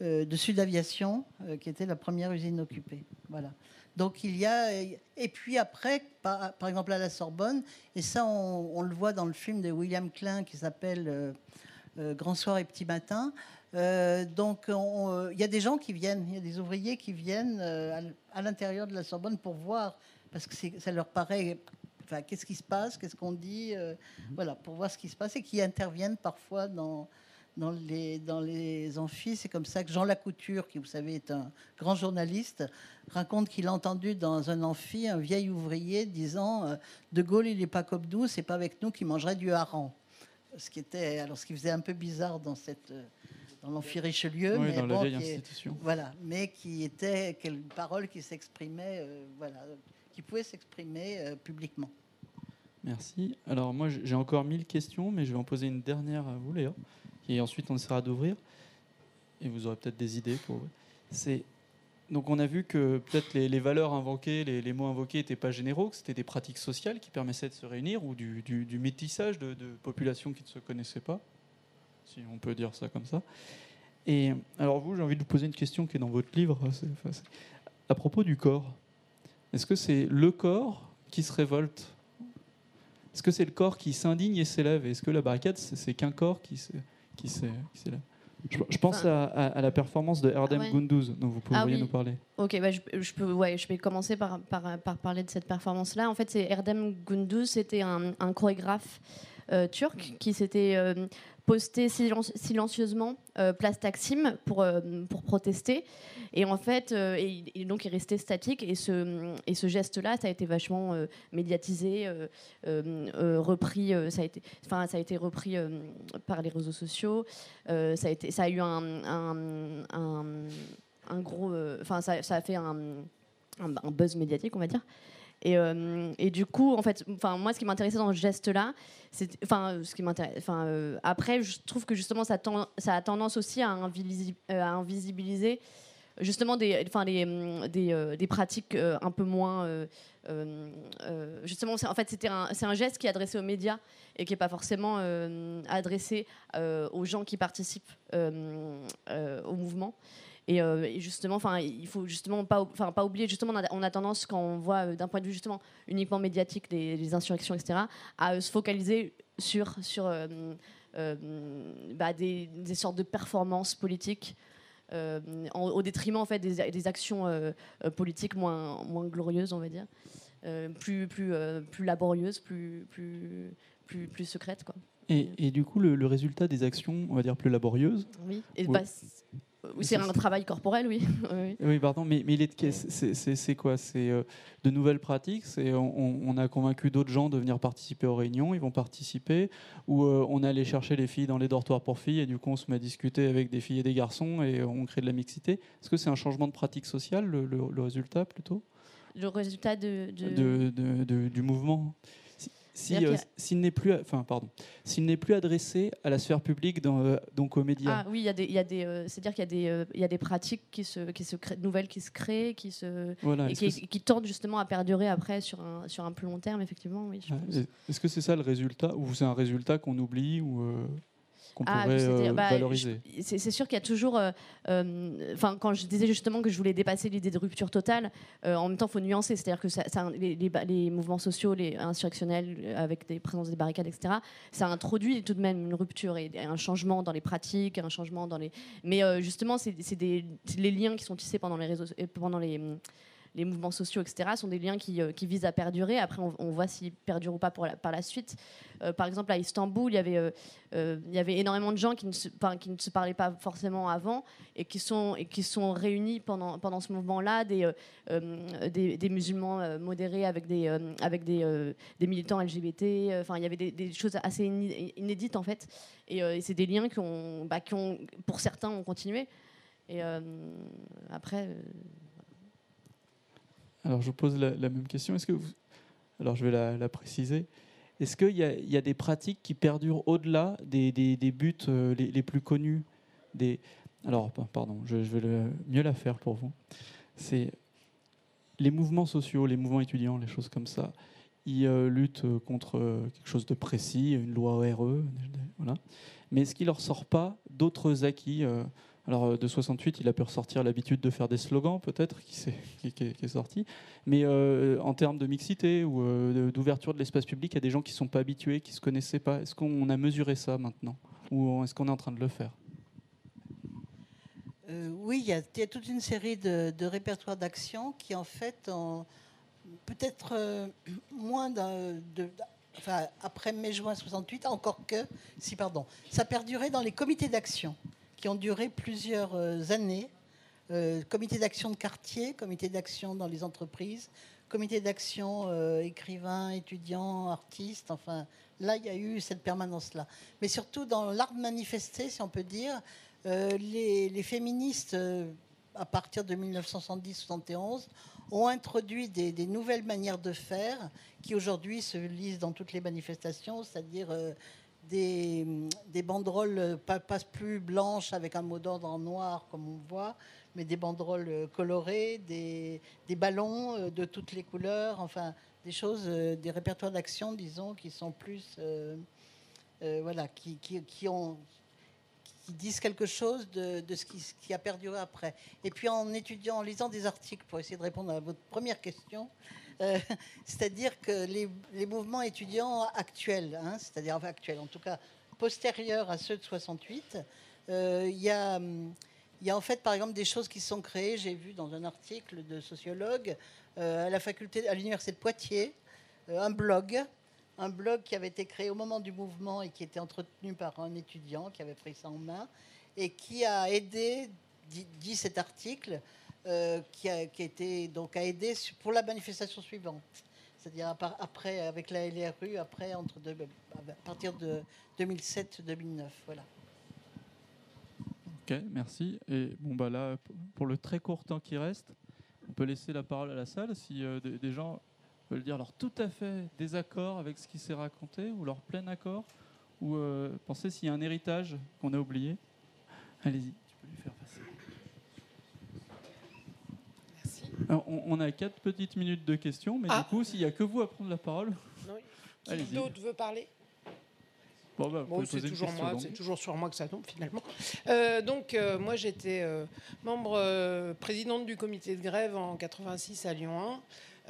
euh, Sud Aviation, qui était la première usine occupée. Voilà. Donc il y a et puis après, par, exemple à la Sorbonne, et ça on, le voit dans le film de William Klein qui s'appelle Grand soir et petit matin. donc il y a des gens qui viennent, il y a des ouvriers qui viennent à l'intérieur de la Sorbonne pour voir parce que ça leur paraît. Enfin, qu'est-ce qui se passe Qu'est-ce qu'on dit euh, mhm. Voilà, pour voir ce qui se passe et qui interviennent parfois dans, dans les, dans les amphis. C'est comme ça que Jean Lacouture, qui vous savez est un grand journaliste, raconte qu'il a entendu dans un amphi un vieil ouvrier disant euh, De Gaulle, il n'est pas comme nous, c'est pas avec nous qu'il mangerait du hareng. Ce qui était, alors ce qui faisait un peu bizarre dans cette euh, dans l'amphi Richelieu, mais dans la vieille institution. Voilà, mais qui était une parole qui s'exprimait, voilà, qui pouvait s'exprimer euh, publiquement. Merci. Alors moi j'ai encore mille questions, mais je vais en poser une dernière à vous, Léa, et ensuite on essaiera d'ouvrir. Et vous aurez peut-être des idées pour. Donc on a vu que peut-être les, valeurs invoquées, les, mots invoqués n'étaient pas généraux, que c'était des pratiques sociales qui permettaient de se réunir ou du, métissage de, populations qui ne se connaissaient pas, si on peut dire ça comme ça. Et alors vous, j'ai envie de vous poser une question qui est dans votre livre, à propos du corps. Est-ce que c'est le corps qui se révolte? Est-ce que c'est le corps qui s'indigne et s'élève? Est-ce que la barricade, c'est qu'un corps qui s'élève? Je, pense à, la performance de Erdem ah Gunduz, dont vous pourriez ah nous parler. Ok, bah, je, peux, ouais, je vais commencer par, par, parler de cette performance-là. En fait, c'est Erdem Gunduz, c'était un, chorégraphe euh, turc qui s'était euh, posté silencieusement euh, place Taksim pour, pour protester. Et en fait, euh, donc il restait statique. Et ce, et ce geste-là, ça a été vachement euh, médiatisé, euh, repris. ça a été, ça a été repris par les réseaux sociaux. ça a été, ça a eu un, un, gros, enfin, ça, ça, a fait un, buzz médiatique, on va dire. Et, et, du coup, en fait, enfin, moi, ce qui m'intéressait dans ce geste-là, enfin, ce qui m'intéresse, enfin, après, je trouve que justement, ça, a tendance aussi à, invisibiliser justement des, enfin, des, hum, des, euh, pratiques euh, un peu moins. Euh, justement, en fait, c'était c'est un geste qui est adressé aux médias et qui n'est pas forcément adressé aux gens qui participent au mouvement. Et, justement, enfin, il faut justement pas, enfin, pas oublier justement, on a, tendance quand on voit d'un point de vue justement uniquement médiatique des, insurrections, etc., à se focaliser sur sur bah, des, des, sortes de performances politiques euh, au détriment en fait des, actions euh, euh, politiques moins, moins glorieuses, on va dire, plus, plus, plus laborieuses, plus, plus, plus, plus secrètes. Quoi. Et, et, du coup, le, résultat des actions, on va dire, plus laborieuses Oui, et bah, c'est un travail corporel, oui. oui. pardon, mais, mais c'est quoi? C'est euh, de nouvelles pratiques? C'est on, a convaincu d'autres gens de venir participer aux réunions, ils vont participer, ou euh, on est allé chercher les filles dans les dortoirs pour filles et du coup on se met à discuter avec des filles et des garçons et on crée de la mixité. Est-ce que c'est un changement de pratique sociale, le, résultat plutôt? Le résultat de... de du mouvement? Euh, s'il n'est plus, enfin pardon, s'il n'est plus adressé à la sphère publique, dans, euh, donc aux médias. Ah oui, il y a des, il y a des, euh, c'est-à-dire qu'il y a des, il y a des pratiques qui se, qui se créent, nouvelles qui se créent, qui se, et qui, qui, tendent justement à perdurer après sur un, sur un plus long terme, effectivement. Oui. Est-ce que c'est ça le résultat, ou c'est un résultat qu'on oublie ou qu'on ah, pourrait euh, bah, valoriser C'est sûr qu'il y a toujours. Euh, euh, enfin, quand je disais justement que je voulais dépasser l'idée de rupture totale, en même temps, il faut nuancer. C'est-à-dire que ça, les, les, mouvements sociaux, les insurrectionnels, avec des présences des barricades, etc., ça introduit tout de même une rupture et un changement dans les pratiques, un changement dans les. Mais justement, c'est les liens qui sont tissés pendant les réseaux, pendant les les mouvements sociaux, etc., sont des liens qui, euh, qui visent à perdurer. Après, on, voit s'ils perdurent ou pas par la suite. Euh, par exemple, à Istanbul, il y avait, euh, énormément de gens qui ne, se, parlaient pas forcément avant et qui sont, réunis pendant, ce mouvement-là, des, musulmans modérés avec des, militants LGBT. Enfin, il y avait des, choses assez inédites, en fait. Et, c'est des liens qui bah, qui ont, pour certains, ont continué. Et après, alors je vous pose la, même question. Est-ce que. Alors je vais la, préciser. Est-ce qu'il y, a des pratiques qui perdurent au-delà des, buts euh, les, plus connus des... Alors, pardon, je, vais mieux la faire pour vous. C'est les mouvements sociaux, les mouvements étudiants, les choses comme ça. Ils euh, luttent contre euh, quelque chose de précis, une loi RE, voilà. Mais est-ce qu'il leur sort pas d'autres acquis alors euh, de 68, il a pu ressortir l'habitude de faire des slogans, peut-être, qui, est, sorti. Mais euh, en termes de mixité ou euh, d'ouverture de l'espace public, a des gens qui ne sont pas habitués, qui ne se connaissaient pas. Est-ce qu'on a mesuré ça maintenant? Ou est-ce qu'on est en train de le faire? Oui, il y, a, toute une série de, répertoires d'actions qui, en fait, peut-être moins de, enfin, après mai-juin 68, encore que, si pardon, ça perdurait dans les comités d'action qui ont duré plusieurs euh, années. Euh, comité d'action de quartier, comité d'action dans les entreprises, comité d'action euh, écrivains, étudiants, artistes. Enfin, là, il y a eu cette permanence-là. Mais surtout dans l'art de manifester, si on peut dire, les, féministes, à partir de 1970-71, ont introduit des, nouvelles manières de faire qui aujourd'hui se lisent dans toutes les manifestations, c'est-à-dire des, banderoles pas, pas, plus blanches avec un mot d'ordre en noir comme on voit, mais des banderoles colorées, des, des, ballons euh, de toutes les couleurs, enfin des choses, euh, des répertoires d'action, disons, qui sont plus, euh, voilà, qui, qui, qui, ont, qui disent quelque chose de, de ce, qui, qui, a perduré après. Et puis en étudiant, en lisant des articles pour essayer de répondre à votre première question, euh, c'est-à-dire que les, mouvements étudiants actuels, hein, c'est-à-dire actuels, en tout cas postérieurs à ceux de 68, euh, il y, a, en fait par exemple des choses qui sont créées, j'ai vu dans un article de sociologue euh, à la faculté, à l'université de Poitiers, un blog, un blog qui avait été créé au moment du mouvement et qui était entretenu par un étudiant qui avait pris ça en main et qui a aidé, dit cet article, euh, qui, a, été donc a aidé pour la manifestation suivante. C'est-à-dire après, avec la LRU, après, entre à partir de 2007-2009. Voilà. Ok, merci. Et bon, bah là, pour le très court temps qui reste, on peut laisser la parole à la salle si euh, des, gens veulent dire leur tout à fait désaccord avec ce qui s'est raconté ou leur plein accord ou euh, penser s'il y a un héritage qu'on a oublié. Allez-y. On, a quatre petites minutes de questions, mais du ah. coup, s'il n'y a que vous à prendre la parole. Qui d'autre veut parler Bon, bah, Bon, c'est toujours question, moi, donc. c'est toujours sur moi que ça tombe finalement. Euh, donc euh, moi j'étais euh, membre euh, présidente du comité de grève en 86 à Lyon 1.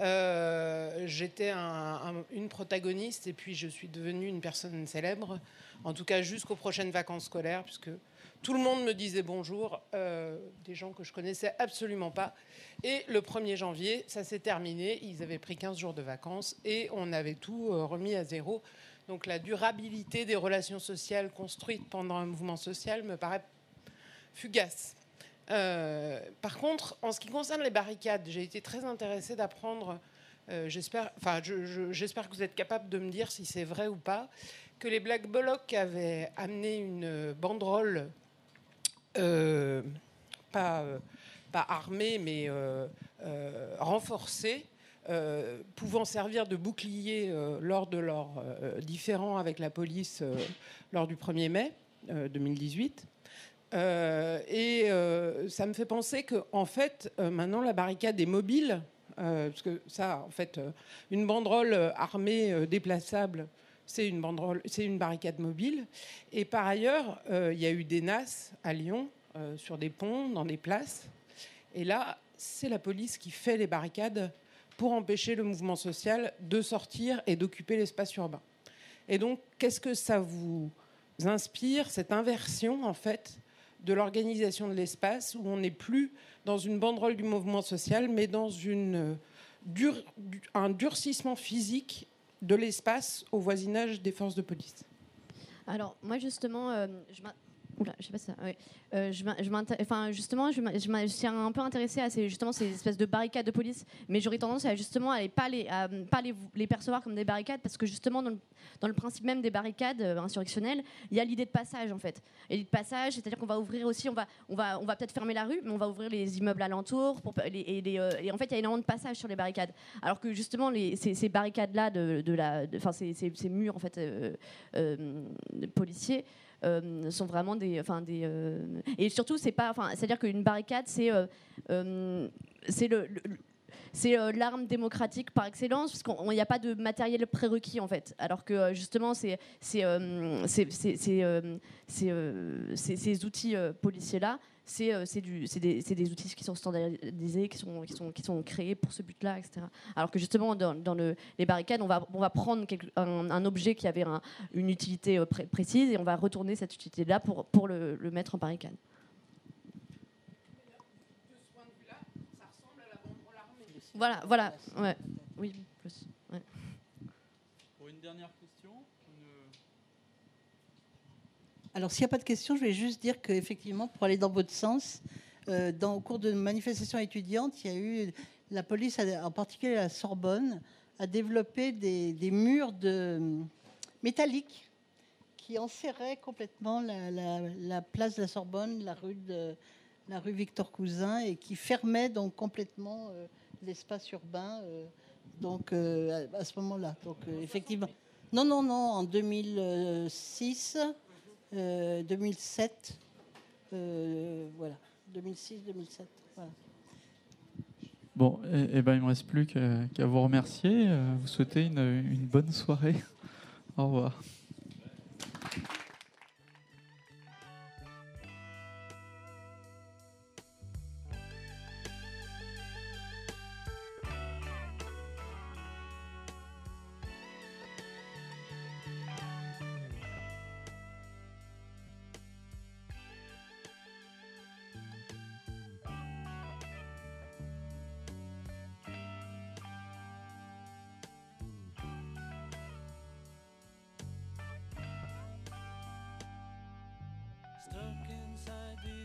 Euh, j'étais un- un- une protagoniste et puis je suis devenue une personne célèbre, en tout cas jusqu'aux prochaines vacances scolaires, puisque tout le monde me disait bonjour, euh, des gens que je connaissais absolument pas. Et le 1er janvier, ça s'est terminé, ils avaient pris 15 jours de vacances et on avait tout euh, remis à zéro. Donc la durabilité des relations sociales construites pendant un mouvement social me paraît fugace. Euh, par contre, en ce qui concerne les barricades, j'ai été très intéressée d'apprendre, j'espère enfin, je- je- j'espère que vous êtes capable de me dire si c'est vrai ou pas, que les Black Blocs avaient amené une banderole, pas, euh, pas mais euh, euh, renforcée, euh, pouvant servir de bouclier lors de leurs différends avec la police lors du 1er mai euh, 2018. Euh, et ça me fait penser que, en fait, maintenant la barricade est mobile, parce que ça, en fait, une banderole armée déplaçable, c'est une banderole, c'est une barricade mobile. Et par ailleurs, euh, il y a eu des NAS à Lyon, euh, sur des ponts, dans des places. Et là, c'est la police qui fait les barricades pour empêcher le mouvement social de sortir et d'occuper l'espace urbain. Et donc, qu'est-ce que ça vous inspire, cette inversion, en fait, de l'organisation de l'espace, où on n'est plus dans une banderole du mouvement social, mais dans euh, un durcissement physique de l'espace au voisinage des forces de police. Alors, moi, justement, euh, je Je sais justement, je, suis un peu intéressée à ces, justement, ces espèces de barricades de police, mais j'aurais tendance à justement à pas, les, percevoir comme des barricades, parce que justement, dans le, principe même des barricades euh, insurrectionnelles, il y a l'idée de passage, en fait. L'idée de passage, c'est-à-dire qu'on va ouvrir aussi, on va, peut-être fermer la rue, mais on va ouvrir les immeubles alentours. Euh, et en fait, il y a énormément de passages sur les barricades. Alors que justement, ces, barricades-là, ces, murs euh, policiers. Euh, sont vraiment des, enfin des, euh, et surtout c'est pas, enfin, c'est-à-dire qu'une barricade c'est, euh, c'est le, c'est l'arme démocratique par excellence, parce qu'il n'y a pas de matériel prérequis en fait. Alors que justement, c'est, c'est, euh, c'est, c'est- c'est, c'est, c'est- ces outils policiers-là, c'est, euh, des, des outils qui sont standardisés, qui sont, qui sont, qui sont créés pour ce but-là, etc. Alors que justement, dans, dans le, les barricades, on va, on va prendre quelque- un, un objet qui avait un- une utilité euh, pré- précise et on va retourner cette utilité-là pour, pour le, le mettre en barricade. Voilà, voilà. Ouais. Oui, plus. ouais. Pour une dernière question une- Alors, s'il n'y a pas de questions, je vais juste dire qu'effectivement, pour aller dans votre sens, euh, dans, au cours de manifestations étudiantes, il y a eu la police, en particulier la Sorbonne, a développé des, murs de, métalliques qui enserraient complètement la, la- la place de la Sorbonne, la rue, Victor Cousin, et qui fermaient donc complètement euh, l'espace urbain. euh, donc, euh, à, à ce moment-là. Donc, euh, effectivement. Non, non, non, en 2006. Euh, 2007. euh, voilà. 2006-2007. Voilà. Bon, et, ben, il ne me reste plus qu'à vous remercier, euh, vous souhaiter une, une bonne soirée. Au revoir.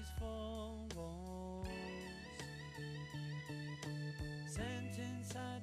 These four walls, sent inside